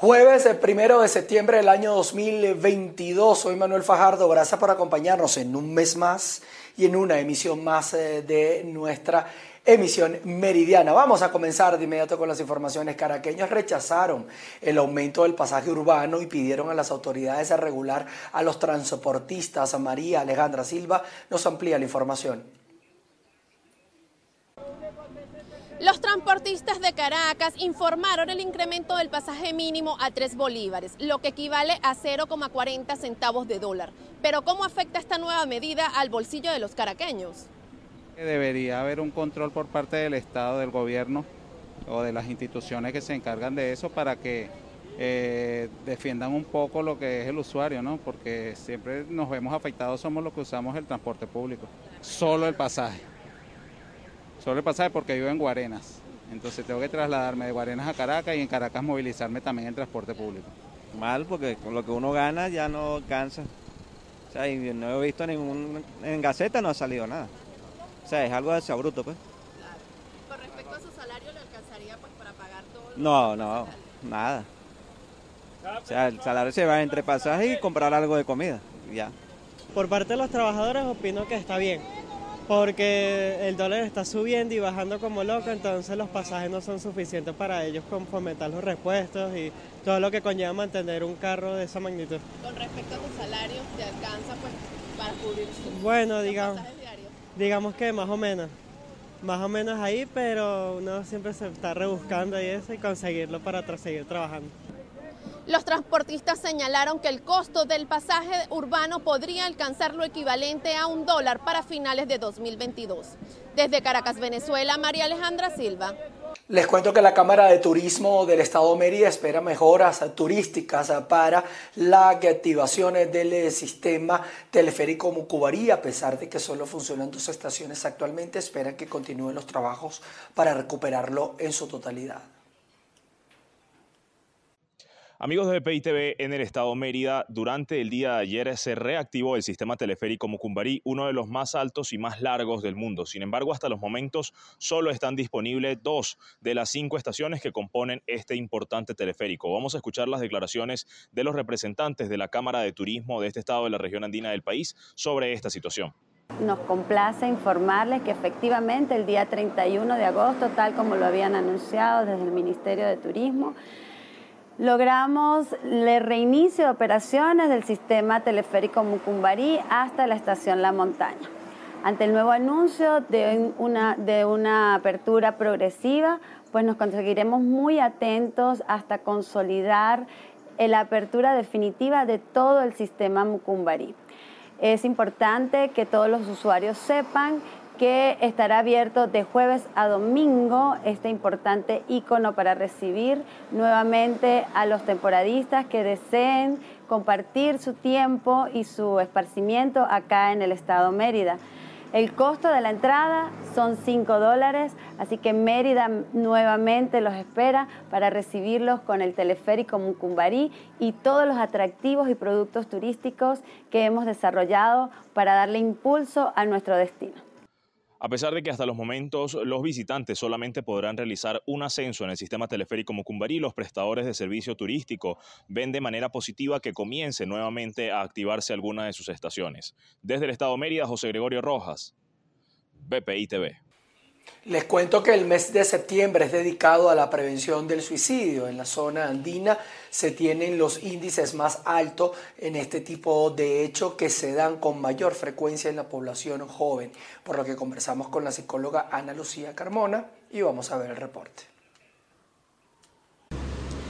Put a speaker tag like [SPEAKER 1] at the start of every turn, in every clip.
[SPEAKER 1] Jueves, el primero de septiembre del año 2022. Soy Manuel Fajardo. Gracias por acompañarnos en un mes más y en una emisión más eh, de nuestra emisión meridiana. Vamos a comenzar de inmediato con las informaciones. Caraqueños rechazaron el aumento del pasaje urbano y pidieron a las autoridades a regular a los transportistas. María Alejandra Silva nos amplía la información.
[SPEAKER 2] Los transportistas de Caracas informaron el incremento del pasaje mínimo a 3 bolívares, lo que equivale a 0,40 centavos de dólar. Pero ¿cómo afecta esta nueva medida al bolsillo de los caraqueños?
[SPEAKER 3] Debería haber un control por parte del Estado, del gobierno o de las instituciones que se encargan de eso para que eh, defiendan un poco lo que es el usuario, ¿no? Porque siempre nos vemos afectados, somos los que usamos el transporte público, solo el pasaje. Solo el pasaje porque vivo en Guarenas. Entonces tengo que trasladarme de Guarenas a Caracas y en Caracas movilizarme también en transporte público.
[SPEAKER 4] Mal, porque con lo que uno gana ya no alcanza. O sea, y no he visto ningún. En Gaceta no ha salido nada. O sea, es algo de bruto, pues.
[SPEAKER 2] Claro. Con respecto a su salario, ¿le alcanzaría pues para pagar todo?
[SPEAKER 4] No, no, nada. O sea, el salario se va entre pasajes y comprar algo de comida. Ya.
[SPEAKER 5] Por parte de los trabajadores opino que está bien porque el dólar está subiendo y bajando como loco, entonces los pasajes no son suficientes para ellos con fomentar los repuestos y todo lo que conlleva mantener un carro de esa magnitud.
[SPEAKER 2] Con respecto a tu salario, ¿te alcanza pues para cubrir
[SPEAKER 5] bueno, digamos, digamos que más o menos, más o menos ahí, pero uno siempre se está rebuscando y eso y conseguirlo para seguir trabajando.
[SPEAKER 2] Los transportistas señalaron que el costo del pasaje urbano podría alcanzar lo equivalente a un dólar para finales de 2022. Desde Caracas, Venezuela, María Alejandra Silva.
[SPEAKER 1] Les cuento que la Cámara de Turismo del Estado de Mérida espera mejoras turísticas para la activación del sistema teleférico Mucubarí, a pesar de que solo funcionan dos estaciones actualmente, esperan que continúen los trabajos para recuperarlo en su totalidad.
[SPEAKER 6] Amigos de PITV, en el estado Mérida, durante el día de ayer se reactivó el sistema teleférico Mucumbarí, uno de los más altos y más largos del mundo. Sin embargo, hasta los momentos solo están disponibles dos de las cinco estaciones que componen este importante teleférico. Vamos a escuchar las declaraciones de los representantes de la Cámara de Turismo de este estado de la región andina del país sobre esta situación.
[SPEAKER 7] Nos complace informarles que efectivamente el día 31 de agosto, tal como lo habían anunciado desde el Ministerio de Turismo, logramos el reinicio de operaciones del sistema teleférico Mucumbarí hasta la estación La Montaña. Ante el nuevo anuncio de una, de una apertura progresiva, pues nos conseguiremos muy atentos hasta consolidar la apertura definitiva de todo el sistema Mucumbarí. Es importante que todos los usuarios sepan que estará abierto de jueves a domingo este importante icono para recibir nuevamente a los temporadistas que deseen compartir su tiempo y su esparcimiento acá en el estado Mérida. El costo de la entrada son 5 dólares, así que Mérida nuevamente los espera para recibirlos con el teleférico Mucumbarí y todos los atractivos y productos turísticos que hemos desarrollado para darle impulso a nuestro destino.
[SPEAKER 6] A pesar de que hasta los momentos los visitantes solamente podrán realizar un ascenso en el sistema teleférico Mucumbarí, los prestadores de servicio turístico ven de manera positiva que comience nuevamente a activarse alguna de sus estaciones. Desde el Estado Mérida, José Gregorio Rojas, BPI TV.
[SPEAKER 1] Les cuento que el mes de septiembre es dedicado a la prevención del suicidio. En la zona andina se tienen los índices más altos en este tipo de hechos que se dan con mayor frecuencia en la población joven, por lo que conversamos con la psicóloga Ana Lucía Carmona y vamos a ver el reporte.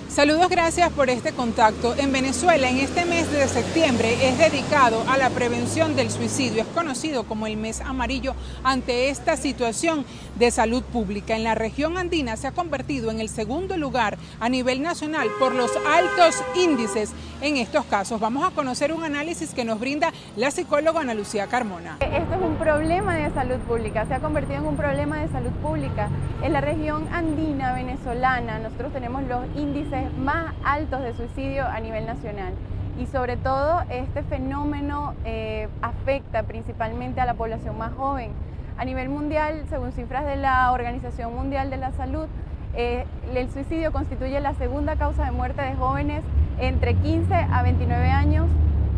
[SPEAKER 8] Saludos, gracias por este contacto. En Venezuela, en este mes de septiembre, es dedicado a la prevención del suicidio. Es conocido como el mes amarillo ante esta situación de salud pública. En la región andina se ha convertido en el segundo lugar a nivel nacional por los altos índices en estos casos. Vamos a conocer un análisis que nos brinda la psicóloga Ana Lucía Carmona.
[SPEAKER 9] Esto es un problema de salud pública, se ha convertido en un problema de salud pública. En la región andina venezolana nosotros tenemos los índices más altos de suicidio a nivel nacional. Y sobre todo este fenómeno eh, afecta principalmente a la población más joven. A nivel mundial, según cifras de la Organización Mundial de la Salud, Eh, el suicidio constituye la segunda causa de muerte de jóvenes entre 15 a 29 años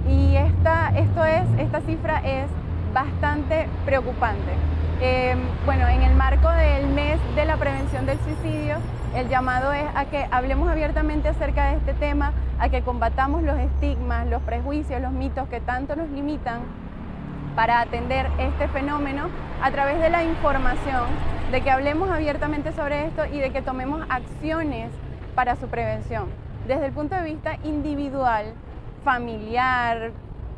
[SPEAKER 9] y esta, esto es, esta cifra es bastante preocupante. Eh, bueno, en el marco del mes de la prevención del suicidio, el llamado es a que hablemos abiertamente acerca de este tema, a que combatamos los estigmas, los prejuicios, los mitos que tanto nos limitan para atender este fenómeno a través de la información, de que hablemos abiertamente sobre esto y de que tomemos acciones para su prevención. Desde el punto de vista individual, familiar,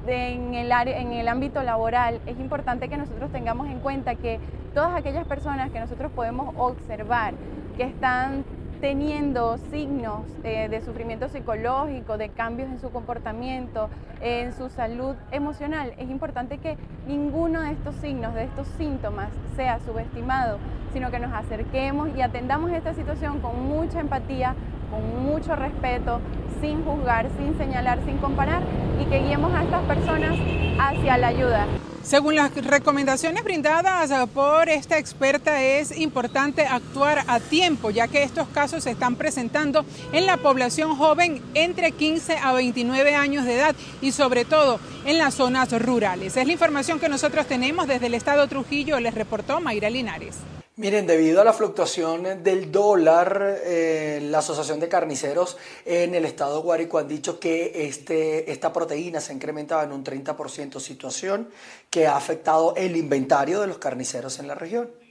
[SPEAKER 9] en el, área, en el ámbito laboral, es importante que nosotros tengamos en cuenta que todas aquellas personas que nosotros podemos observar que están teniendo signos eh, de sufrimiento psicológico, de cambios en su comportamiento, en su salud emocional, es importante que ninguno de estos signos, de estos síntomas, sea subestimado, sino que nos acerquemos y atendamos esta situación con mucha empatía, con mucho respeto, sin juzgar, sin señalar, sin comparar y que guiemos a estas personas hacia la ayuda.
[SPEAKER 8] Según las recomendaciones brindadas por esta experta, es importante actuar a tiempo, ya que estos casos se están presentando en la población joven entre 15 a 29 años de edad y sobre todo en las zonas rurales. Es la información que nosotros tenemos desde el estado Trujillo, les reportó Mayra Linares.
[SPEAKER 1] Miren, debido a la fluctuación del dólar, eh, la Asociación de Carniceros en el estado Guárico han dicho que este, esta proteína se ha incrementado en un 30%, situación que ha afectado el inventario de los carniceros en la región.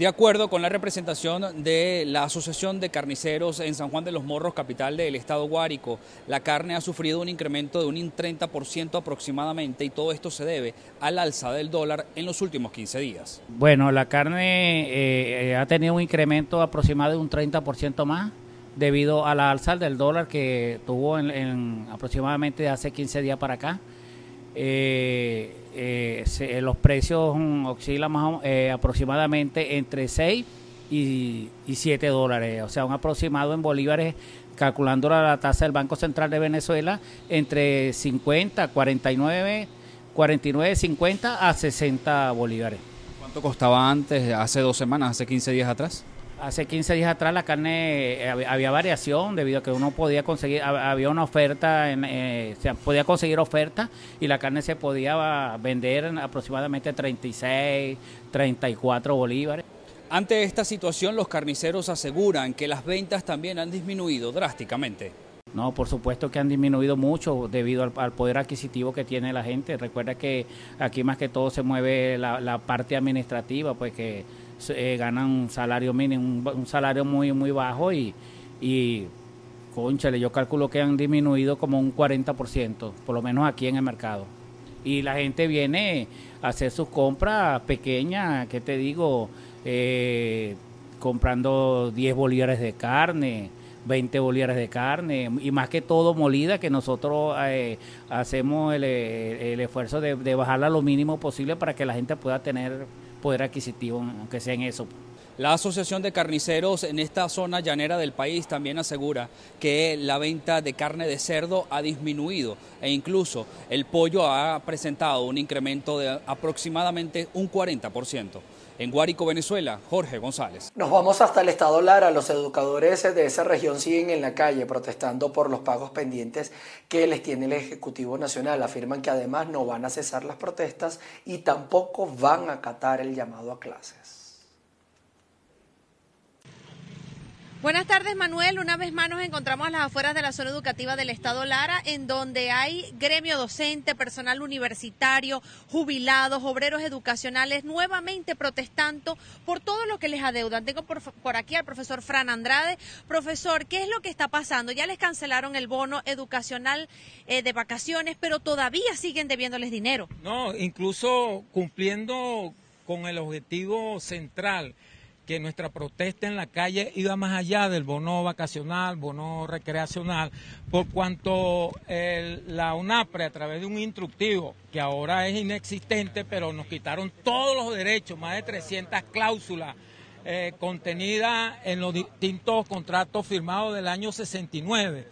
[SPEAKER 10] De acuerdo con la representación de la Asociación de Carniceros en San Juan de los Morros, capital del estado Guárico, la carne ha sufrido un incremento de un 30% aproximadamente y todo esto se debe al alza del dólar en los últimos 15 días.
[SPEAKER 11] Bueno, la carne eh, ha tenido un incremento aproximado de un 30% más debido a la alza del dólar que tuvo en, en aproximadamente hace 15 días para acá. Eh, eh, se, los precios oscilan más, eh, aproximadamente entre 6 y, y, 7 dólares, o sea, un aproximado en bolívares, calculando la, tasa del Banco Central de Venezuela, entre 50, 49, 49, 50 a 60 bolívares.
[SPEAKER 10] ¿Cuánto costaba antes, hace dos semanas, hace 15 días atrás?
[SPEAKER 11] Hace 15 días atrás la carne eh, había, variación debido a que uno podía conseguir, había una oferta, en, eh, se podía conseguir oferta y la carne se podía vender en aproximadamente 36, 34 bolívares.
[SPEAKER 10] Ante esta situación, los carniceros aseguran que las ventas también han disminuido drásticamente.
[SPEAKER 11] No, por supuesto que han disminuido mucho debido al, poder adquisitivo que tiene la gente. Recuerda que aquí más que todo se mueve la, la parte administrativa, pues que eh, ganan un salario mínimo, un, salario muy muy bajo y, y conchale, yo calculo que han disminuido como un 40%, por lo menos aquí en el mercado. Y la gente viene a hacer sus compras pequeñas, ¿qué te digo? Eh, comprando 10 bolívares de carne, 20 bolívares de carne y más que todo molida que nosotros eh, hacemos el, esfuerzo de, de bajarla lo mínimo posible para que la gente pueda tener poder adquisitivo, aunque sea en eso.
[SPEAKER 10] La Asociación de Carniceros en esta zona llanera del país también asegura que la venta de carne de cerdo ha disminuido e incluso el pollo ha presentado un incremento de aproximadamente un 40%. En Guárico, Venezuela, Jorge González.
[SPEAKER 1] Nos vamos hasta el estado Lara. Los educadores de esa región siguen en la calle protestando por los pagos pendientes que les tiene el Ejecutivo Nacional. Afirman que además no van a cesar las protestas y tampoco van a acatar el llamado a clases.
[SPEAKER 2] Buenas tardes, Manuel. Una vez más nos encontramos a las afueras de la zona educativa del Estado Lara, en donde hay gremio docente, personal universitario, jubilados, obreros educacionales, nuevamente protestando por todo lo que les adeudan. Tengo por, aquí al profesor Fran Andrade. Profesor, ¿qué es lo que está pasando? Ya les cancelaron el bono educacional eh, de vacaciones, pero todavía siguen debiéndoles dinero.
[SPEAKER 12] No, incluso cumpliendo con el objetivo central que nuestra protesta en la calle iba más allá del bono vacacional, bono recreacional, por cuanto la UNAPRE a través de un instructivo que ahora es inexistente, pero nos quitaron todos los derechos, más de 300 cláusulas eh, contenidas en los distintos contratos firmados del año 69.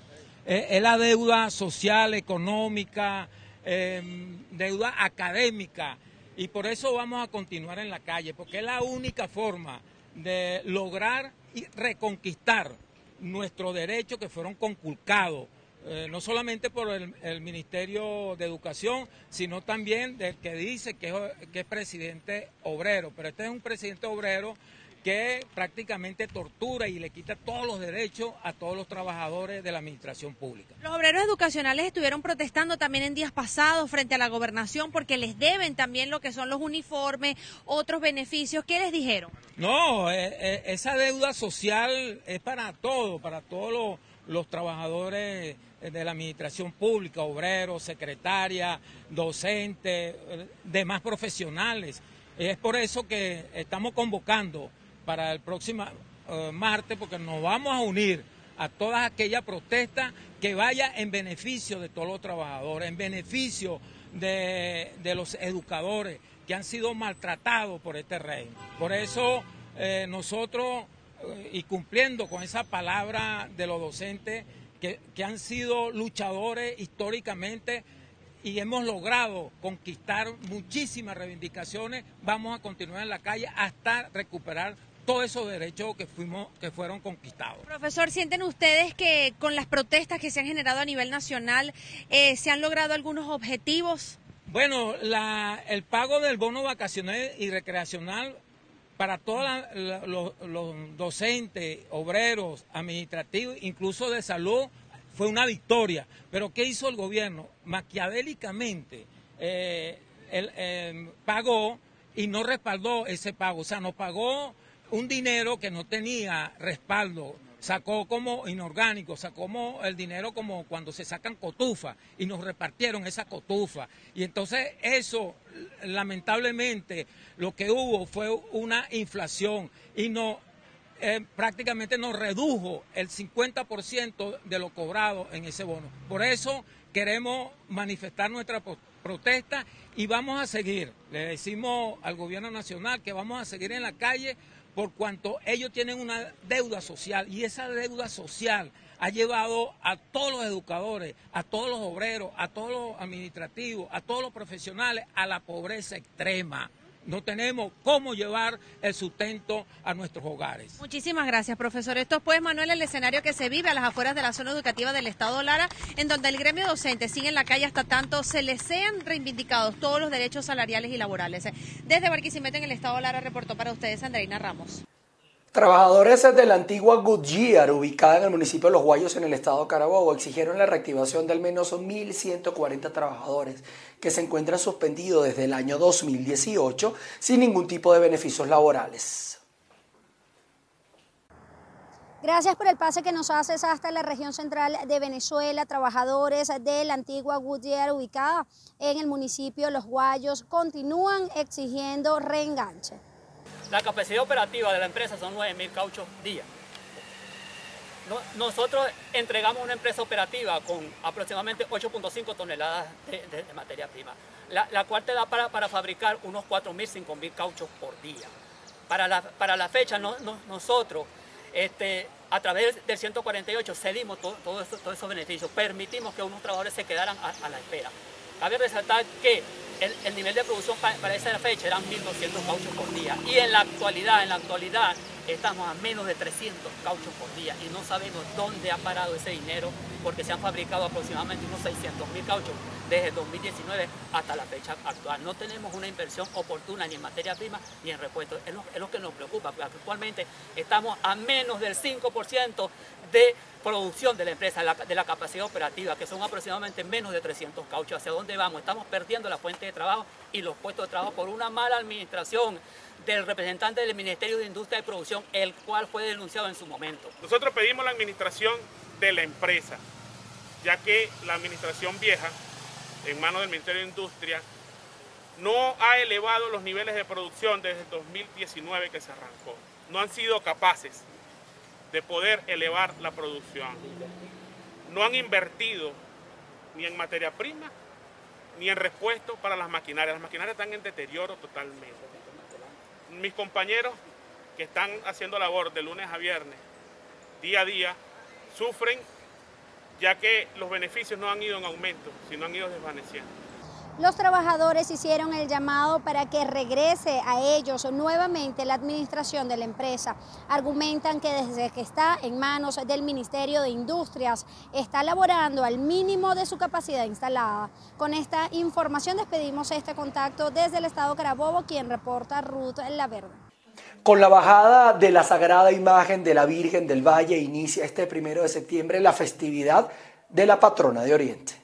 [SPEAKER 12] Eh, es la deuda social, económica, em, deuda académica, y por eso vamos a continuar en la calle, porque es la única forma de lograr y reconquistar nuestros derechos que fueron conculcados, eh, no solamente por el, Ministerio de Educación, sino también del que dice que que es presidente obrero. Pero este es un presidente obrero que prácticamente tortura y le quita todos los derechos a todos los trabajadores de la administración pública.
[SPEAKER 13] Los obreros educacionales estuvieron protestando también en días pasados frente a la gobernación porque les deben también lo que son los uniformes, otros beneficios. ¿Qué les dijeron?
[SPEAKER 12] No, eh, eh, esa deuda social es para todos, para todos los, trabajadores de la administración pública, obreros, secretarias, docentes, eh, demás profesionales. Es por eso que estamos convocando para el próximo eh, martes, porque nos vamos a unir a todas aquellas protestas que vaya en beneficio de todos los trabajadores, en beneficio de, los educadores que han sido maltratados por este rey. Por eso eh, nosotros, eh, y cumpliendo con esa palabra de los docentes, que, que han sido luchadores históricamente, y hemos logrado conquistar muchísimas reivindicaciones, vamos a continuar en la calle hasta recuperar todos esos derechos que, fuimos, que fueron conquistados.
[SPEAKER 13] Profesor, ¿sienten ustedes que con las protestas que se han generado a nivel nacional eh, se han logrado algunos objetivos?
[SPEAKER 12] Bueno, la, el pago del bono vacacional y recreacional para todos los, docentes, obreros, administrativos, incluso de salud, fue una victoria. Pero ¿qué hizo el gobierno? Maquiavélicamente eh, eh, pagó y no respaldó ese pago. O sea, no pagó un dinero que no tenía respaldo, sacó como inorgánico, sacó como el dinero como cuando se sacan cotufas y nos repartieron esa cotufa. Y entonces eso, lamentablemente, lo que hubo fue una inflación y no eh, prácticamente nos redujo el 50% de lo cobrado en ese bono. Por eso queremos manifestar nuestra protesta y vamos a seguir. Le decimos al gobierno nacional que vamos a seguir en la calle por cuanto ellos tienen una deuda social y esa deuda social ha llevado a todos los educadores, a todos los obreros, a todos los administrativos, a todos los profesionales a la pobreza extrema no tenemos cómo llevar el sustento a nuestros hogares.
[SPEAKER 13] Muchísimas gracias, profesor. Esto es, pues, Manuel, el escenario que se vive a las afueras de la zona educativa del Estado Lara, en donde el gremio docente sigue en la calle hasta tanto se les sean reivindicados todos los derechos salariales y laborales. Desde Barquisimeto, en el Estado Lara, reportó para ustedes Andreina Ramos.
[SPEAKER 1] Trabajadores de la antigua Goodyear, ubicada en el municipio de Los Guayos, en el estado de Carabobo, exigieron la reactivación de al menos 1.140 trabajadores que se encuentran suspendidos desde el año 2018 sin ningún tipo de beneficios laborales.
[SPEAKER 14] Gracias por el pase que nos haces hasta la región central de Venezuela. Trabajadores de la antigua Goodyear ubicada en el municipio Los Guayos continúan exigiendo reenganche.
[SPEAKER 15] La capacidad operativa de la empresa son 9.000 cauchos día. Nosotros entregamos una empresa operativa con aproximadamente 8.5 toneladas de, materia prima, la, cual te da para, fabricar unos 4.000, 5.000 cauchos por día. Para la, para la fecha, nosotros, este, a través del 148, cedimos todos esos beneficios, permitimos que unos trabajadores se quedaran a la espera. Cabe resaltar que el, nivel de producción para, esa fecha eran 1.200 cauchos por día. Y en la actualidad, en la actualidad, estamos a menos de 300 cauchos por día y no sabemos dónde ha parado ese dinero porque se han fabricado aproximadamente unos 600 mil cauchos desde 2019 hasta la fecha actual. No tenemos una inversión oportuna ni en materia prima ni en repuestos. Es lo, que nos preocupa, porque actualmente estamos a menos del 5% de producción de la empresa, de la capacidad operativa, que son aproximadamente menos de 300 cauchos. ¿Hacia dónde vamos? Estamos perdiendo la fuente de trabajo y los puestos de trabajo por una mala administración del representante del Ministerio de Industria y Producción, el cual fue denunciado en su momento.
[SPEAKER 16] Nosotros pedimos la administración de la empresa, ya que la administración vieja, en manos del Ministerio de Industria, no ha elevado los niveles de producción desde el 2019 que se arrancó. No han sido capaces de poder elevar la producción. No han invertido ni en materia prima ni en repuesto para las maquinarias. Las maquinarias están en deterioro totalmente. Mis compañeros que están haciendo labor de lunes a viernes, día a día, sufren ya que los beneficios no han ido en aumento, sino han ido desvaneciendo.
[SPEAKER 14] Los trabajadores hicieron el llamado para que regrese a ellos nuevamente la administración de la empresa. Argumentan que desde que está en manos del Ministerio de Industrias está laborando al mínimo de su capacidad instalada. Con esta información despedimos este contacto desde el Estado Carabobo, quien reporta Ruth La Verde.
[SPEAKER 1] Con la bajada de la sagrada imagen de la Virgen del Valle inicia este primero de septiembre la festividad de la patrona de Oriente.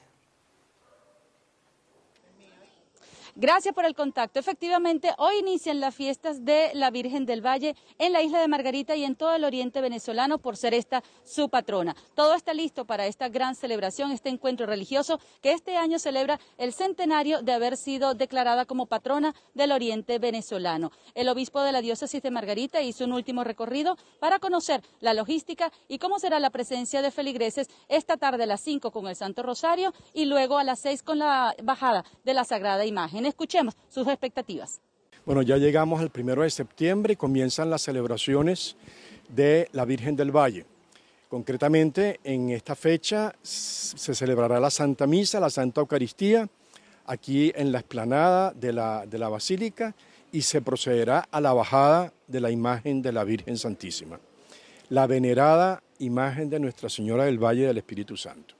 [SPEAKER 17] Gracias por el contacto. Efectivamente, hoy inician las fiestas de la Virgen del Valle en la isla de Margarita y en todo el oriente venezolano por ser esta su patrona. Todo está listo para esta gran celebración, este encuentro religioso que este año celebra el centenario de haber sido declarada como patrona del oriente venezolano. El obispo de la diócesis de Margarita hizo un último recorrido para conocer la logística y cómo será la presencia de feligreses esta tarde a las 5 con el Santo Rosario y luego a las 6 con la bajada de la Sagrada Imagen. Escuchemos sus expectativas.
[SPEAKER 18] Bueno, ya llegamos al primero de septiembre y comienzan las celebraciones de la Virgen del Valle. Concretamente, en esta fecha se celebrará la Santa Misa, la Santa Eucaristía, aquí en la explanada de la, de la Basílica y se procederá a la bajada de la imagen de la Virgen Santísima, la venerada imagen de Nuestra Señora del Valle del Espíritu Santo.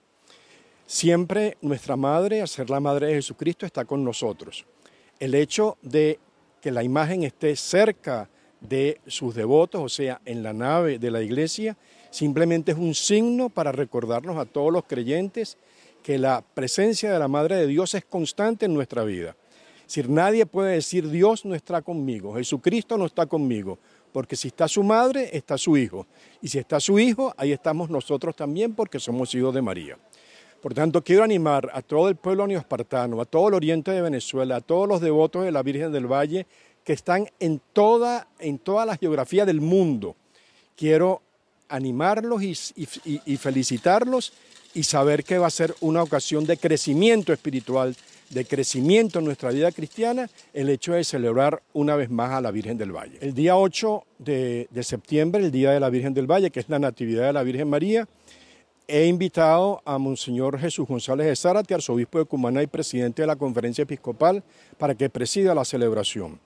[SPEAKER 18] Siempre nuestra madre, a ser la madre de Jesucristo, está con nosotros. El hecho de que la imagen esté cerca de sus devotos, o sea, en la nave de la iglesia, simplemente es un signo para recordarnos a todos los creyentes que la presencia de la Madre de Dios es constante en nuestra vida. Si nadie puede decir Dios no está conmigo, Jesucristo no está conmigo, porque si está su madre, está su hijo. Y si está su hijo, ahí estamos nosotros también porque somos hijos de María. Por tanto, quiero animar a todo el pueblo neoespartano, a todo el oriente de Venezuela, a todos los devotos de la Virgen del Valle que están en toda, en toda la geografía del mundo. Quiero animarlos y, felicitarlos y saber que va a ser una ocasión de crecimiento espiritual, de crecimiento en nuestra vida cristiana, el hecho de celebrar una vez más a la Virgen del Valle. El día 8 de, de septiembre, el Día de la Virgen del Valle, que es la Natividad de la Virgen María, He invitado a Monseñor Jesús González de Zárate, arzobispo de Cumaná y presidente de la conferencia episcopal, para que presida la celebración.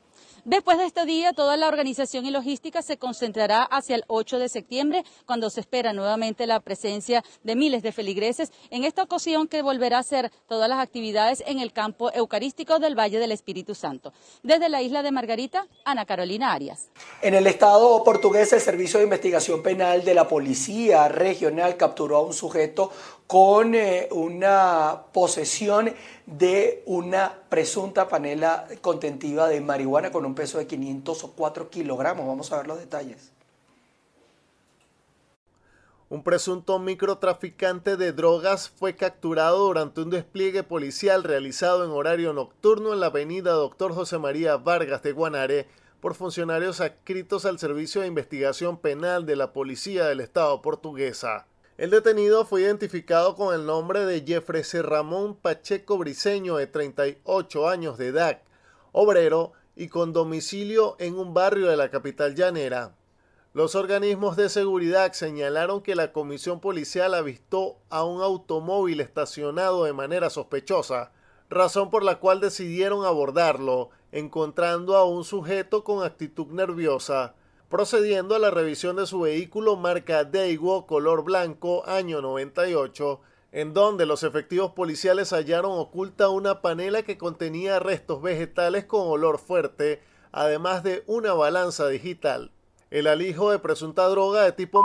[SPEAKER 17] Después de este día, toda la organización y logística se concentrará hacia el 8 de septiembre, cuando se espera nuevamente la presencia de miles de feligreses, en esta ocasión que volverá a ser todas las actividades en el campo eucarístico del Valle del Espíritu Santo. Desde la isla de Margarita, Ana Carolina Arias.
[SPEAKER 1] En el estado portugués, el Servicio de Investigación Penal de la Policía Regional capturó a un sujeto con eh, una posesión de una presunta panela contentiva de marihuana con un peso de 504 kilogramos. Vamos a ver los detalles.
[SPEAKER 19] Un presunto microtraficante de drogas fue capturado durante un despliegue policial realizado en horario nocturno en la avenida Doctor José María Vargas de Guanare por funcionarios adscritos al Servicio de Investigación Penal de la Policía del Estado portuguesa. El detenido fue identificado con el nombre de Jeffrey Ramón Pacheco Briceño, de 38 años de edad, obrero y con domicilio en un barrio de la capital llanera. Los organismos de seguridad señalaron que la comisión policial avistó a un automóvil estacionado de manera sospechosa, razón por la cual decidieron abordarlo, encontrando a un sujeto con actitud nerviosa, procediendo a la revisión de su vehículo marca Daewoo color blanco año 98, en donde los efectivos policiales hallaron oculta una panela que contenía restos vegetales con olor fuerte, además de una balanza digital. El alijo de presunta droga de tipo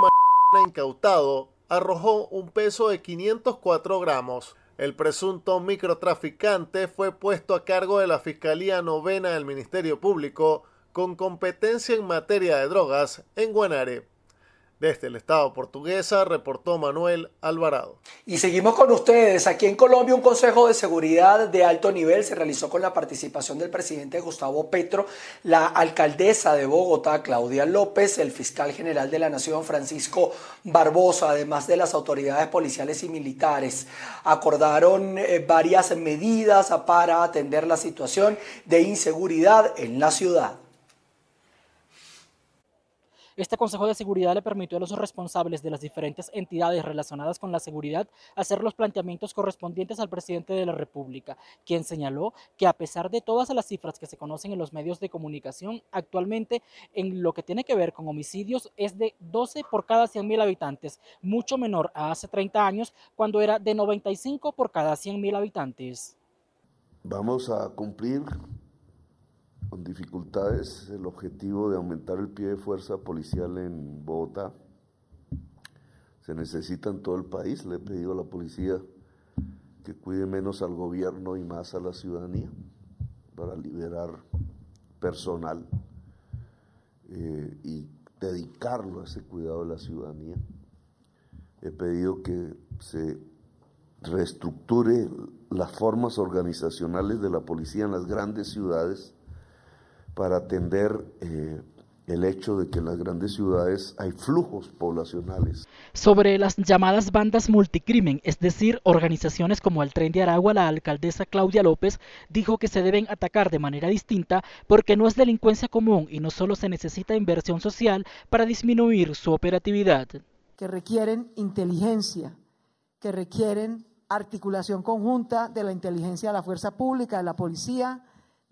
[SPEAKER 19] incautado arrojó un peso de 504 gramos. El presunto microtraficante fue puesto a cargo de la Fiscalía Novena del Ministerio Público con competencia en materia de drogas en Guanare. Desde el Estado portuguesa reportó Manuel Alvarado.
[SPEAKER 1] Y seguimos con ustedes. Aquí en Colombia un Consejo de Seguridad de alto nivel se realizó con la participación del presidente Gustavo Petro, la alcaldesa de Bogotá, Claudia López, el fiscal general de la Nación, Francisco Barbosa, además de las autoridades policiales y militares. Acordaron eh, varias medidas para atender la situación de inseguridad en la ciudad.
[SPEAKER 20] Este Consejo de Seguridad le permitió a los responsables de las diferentes entidades relacionadas con la seguridad hacer los planteamientos correspondientes al presidente de la República, quien señaló que a pesar de todas las cifras que se conocen en los medios de comunicación, actualmente en lo que tiene que ver con homicidios es de 12 por cada 100.000 habitantes, mucho menor a hace 30 años cuando era de 95 por cada 100.000 habitantes.
[SPEAKER 21] Vamos a cumplir con dificultades el objetivo de aumentar el pie de fuerza policial en Bogotá. Se necesita en todo el país. Le he pedido a la policía que cuide menos al gobierno y más a la ciudadanía para liberar personal eh, y dedicarlo a ese cuidado de la ciudadanía. He pedido que se reestructure las formas organizacionales de la policía en las grandes ciudades para atender eh, el hecho de que en las grandes ciudades hay flujos poblacionales.
[SPEAKER 20] Sobre las llamadas bandas multicrimen, es decir, organizaciones como el Tren de Aragua, la alcaldesa Claudia López dijo que se deben atacar de manera distinta porque no es delincuencia común y no solo se necesita inversión social para disminuir su operatividad.
[SPEAKER 22] Que requieren inteligencia, que requieren articulación conjunta de la inteligencia de la fuerza pública, de la policía,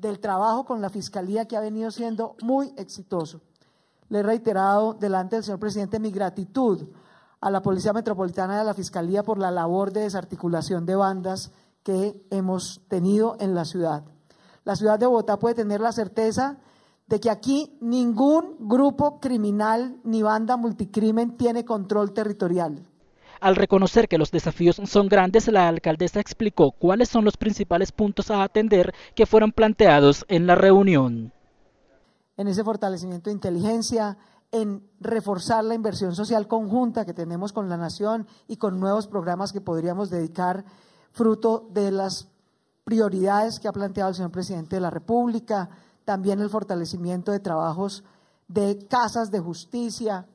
[SPEAKER 22] del trabajo con la Fiscalía que ha venido siendo muy exitoso. Le he reiterado delante del señor presidente mi gratitud a la Policía Metropolitana y a la Fiscalía por la labor de desarticulación de bandas que hemos tenido en la ciudad. La ciudad de Bogotá puede tener la certeza de que aquí ningún grupo criminal ni banda multicrimen tiene control territorial.
[SPEAKER 20] Al reconocer que los desafíos son grandes, la alcaldesa explicó cuáles son los principales puntos a atender que fueron planteados en la reunión.
[SPEAKER 22] En ese fortalecimiento de inteligencia, en reforzar la inversión social conjunta que tenemos con la nación y con nuevos programas que podríamos dedicar fruto de las prioridades que ha planteado el señor presidente de la República, también el fortalecimiento de trabajos de casas de justicia,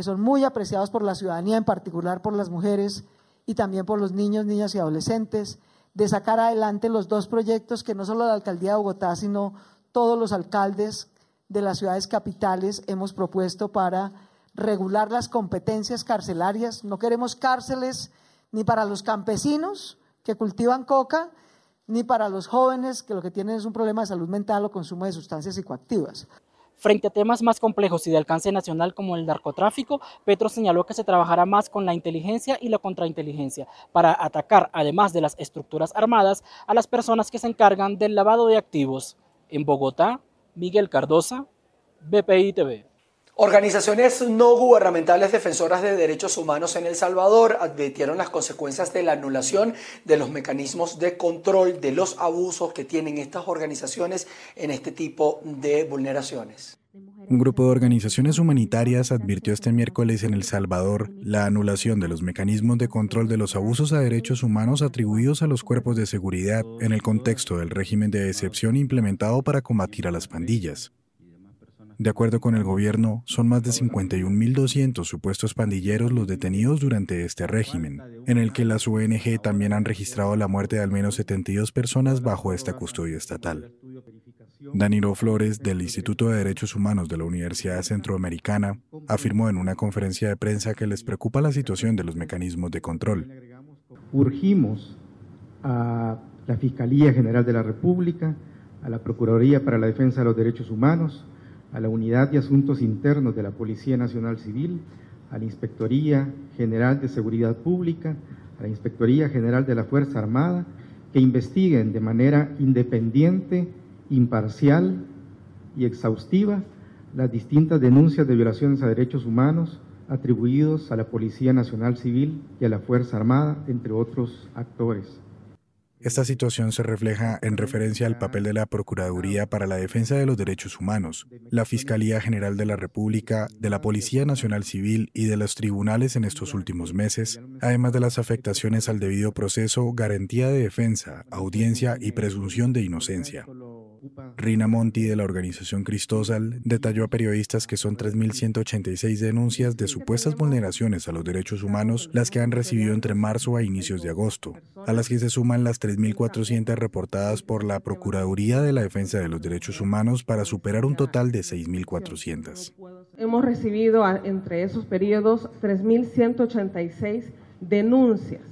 [SPEAKER 22] que son muy apreciados por la ciudadanía, en particular por las mujeres y también por los niños, niñas y adolescentes, de sacar adelante los dos proyectos que no solo la Alcaldía de Bogotá, sino todos los alcaldes de las ciudades capitales hemos propuesto para regular las competencias carcelarias. No queremos cárceles ni para los campesinos que cultivan coca, ni para los jóvenes que lo que tienen es un problema de salud mental o consumo de sustancias psicoactivas. Frente a temas más complejos y de alcance nacional como el narcotráfico, Petro señaló que se trabajará más con la inteligencia y la contrainteligencia para atacar, además de las estructuras armadas, a las personas que se encargan del lavado de activos. En Bogotá, Miguel Cardosa, BPI TV.
[SPEAKER 1] Organizaciones no gubernamentales defensoras de derechos humanos en El Salvador advirtieron las consecuencias de la anulación de los mecanismos de control de los abusos que tienen estas organizaciones en este tipo de vulneraciones.
[SPEAKER 23] Un grupo de organizaciones humanitarias advirtió este miércoles en El Salvador la anulación de los mecanismos de control de los abusos a derechos humanos atribuidos a los cuerpos de seguridad en el contexto del régimen de excepción implementado para combatir a las pandillas. De acuerdo con el gobierno, son más de 51.200 supuestos pandilleros los detenidos durante este régimen, en el que las ONG también han registrado la muerte de al menos 72 personas bajo esta custodia estatal. Danilo Flores, del Instituto de Derechos Humanos de la Universidad Centroamericana, afirmó en una conferencia de prensa que les preocupa la situación de los mecanismos de control.
[SPEAKER 24] Urgimos a la Fiscalía General de la República, a la Procuraduría para la Defensa de los Derechos Humanos, a la Unidad de Asuntos Internos de la Policía Nacional Civil, a la Inspectoría General de Seguridad Pública, a la Inspectoría General de la Fuerza Armada, que investiguen de manera independiente, imparcial y exhaustiva las distintas denuncias de violaciones a derechos humanos atribuidos a la Policía Nacional Civil y a la Fuerza Armada, entre otros actores.
[SPEAKER 23] Esta situación se refleja en referencia al papel de la Procuraduría para la Defensa de los Derechos Humanos, la Fiscalía General de la República, de la Policía Nacional Civil y de los tribunales en estos últimos meses, además de las afectaciones al debido proceso, garantía de defensa, audiencia y presunción de inocencia. Rina Monti de la organización Cristosal detalló a periodistas que son 3.186 denuncias de supuestas vulneraciones a los derechos humanos las que han recibido entre marzo a inicios de agosto, a las que se suman las 3.400 reportadas por la Procuraduría de la Defensa de los Derechos Humanos para superar un total de 6.400.
[SPEAKER 25] hemos recibido entre esos periodos 3.186 denuncias.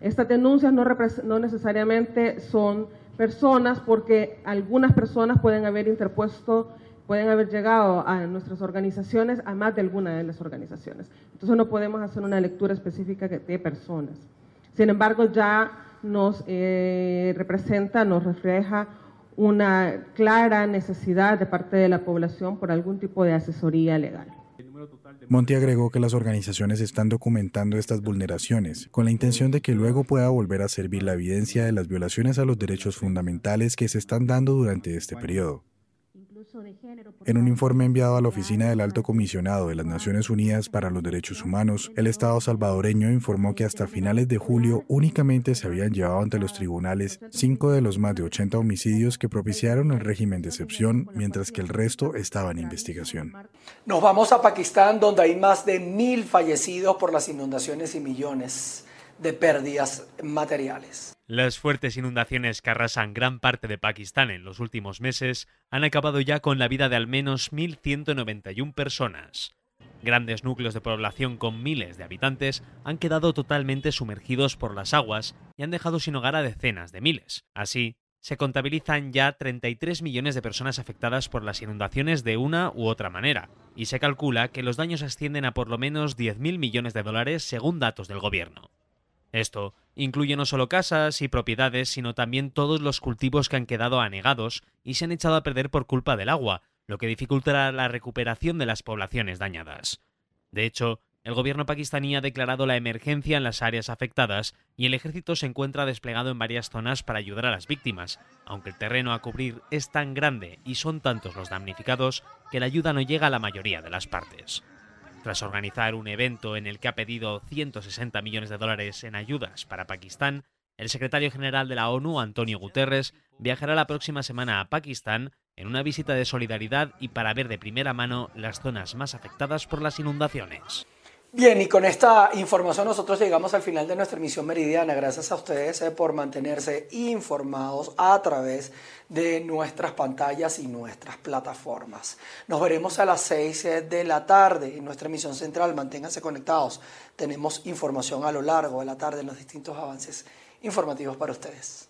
[SPEAKER 25] Estas denuncias no, no necesariamente son personas porque algunas personas pueden haber interpuesto, pueden haber llegado a nuestras organizaciones, a más de alguna de las organizaciones. Entonces no podemos hacer una lectura específica de personas. Sin embargo, ya nos eh, representa, nos refleja una clara necesidad de parte de la población por algún tipo de asesoría legal.
[SPEAKER 23] Monti agregó que las organizaciones están documentando estas vulneraciones con la intención de que luego pueda volver a servir la evidencia de las violaciones a los derechos fundamentales que se están dando durante este periodo. En un informe enviado a la Oficina del Alto Comisionado de las Naciones Unidas para los Derechos Humanos, el Estado salvadoreño informó que hasta finales de julio únicamente se habían llevado ante los tribunales cinco de los más de 80 homicidios que propiciaron el régimen de excepción, mientras que el resto estaba en investigación.
[SPEAKER 1] Nos vamos a Pakistán, donde hay más de mil fallecidos por las inundaciones y millones de pérdidas materiales.
[SPEAKER 26] Las fuertes inundaciones que arrasan gran parte de Pakistán en los últimos meses han acabado ya con la vida de al menos 1.191 personas. Grandes núcleos de población con miles de habitantes han quedado totalmente sumergidos por las aguas y han dejado sin hogar a decenas de miles. Así, se contabilizan ya 33 millones de personas afectadas por las inundaciones de una u otra manera, y se calcula que los daños ascienden a por lo menos 10.000 millones de dólares según datos del gobierno. Esto incluye no solo casas y propiedades, sino también todos los cultivos que han quedado anegados y se han echado a perder por culpa del agua, lo que dificultará la recuperación de las poblaciones dañadas. De hecho, el gobierno pakistaní ha declarado la emergencia en las áreas afectadas y el ejército se encuentra desplegado en varias zonas para ayudar a las víctimas, aunque el terreno a cubrir es tan grande y son tantos los damnificados que la ayuda no llega a la mayoría de las partes. Tras organizar un evento en el que ha pedido 160 millones de dólares en ayudas para Pakistán, el secretario general de la ONU, Antonio Guterres, viajará la próxima semana a Pakistán en una visita de solidaridad y para ver de primera mano las zonas más afectadas por las inundaciones.
[SPEAKER 1] Bien, y con esta información nosotros llegamos al final de nuestra emisión meridiana. Gracias a ustedes eh, por mantenerse informados a través de nuestras pantallas y nuestras plataformas. Nos veremos a las 6 eh, de la tarde en nuestra emisión central. Manténganse conectados. Tenemos información a lo largo de la tarde en los distintos avances informativos para ustedes.